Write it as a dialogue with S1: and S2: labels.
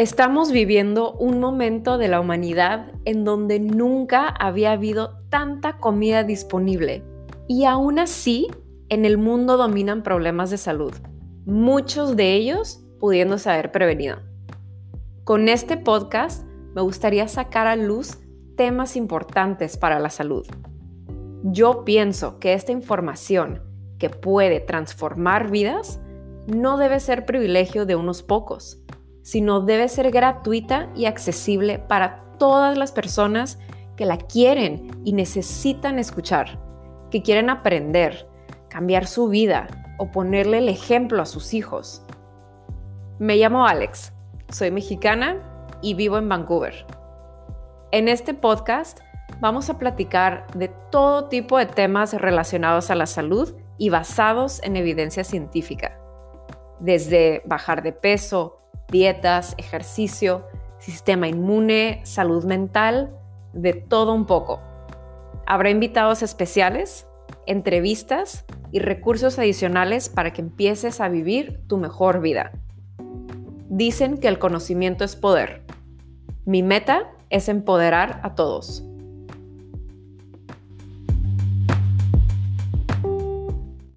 S1: Estamos viviendo un momento de la humanidad en donde nunca había habido tanta comida disponible y aún así en el mundo dominan problemas de salud, muchos de ellos pudiéndose haber prevenido. Con este podcast me gustaría sacar a luz temas importantes para la salud. Yo pienso que esta información que puede transformar vidas no debe ser privilegio de unos pocos sino debe ser gratuita y accesible para todas las personas que la quieren y necesitan escuchar, que quieren aprender, cambiar su vida o ponerle el ejemplo a sus hijos. Me llamo Alex, soy mexicana y vivo en Vancouver. En este podcast vamos a platicar de todo tipo de temas relacionados a la salud y basados en evidencia científica, desde bajar de peso, dietas, ejercicio, sistema inmune, salud mental, de todo un poco. Habrá invitados especiales, entrevistas y recursos adicionales para que empieces a vivir tu mejor vida. Dicen que el conocimiento es poder. Mi meta es empoderar a todos.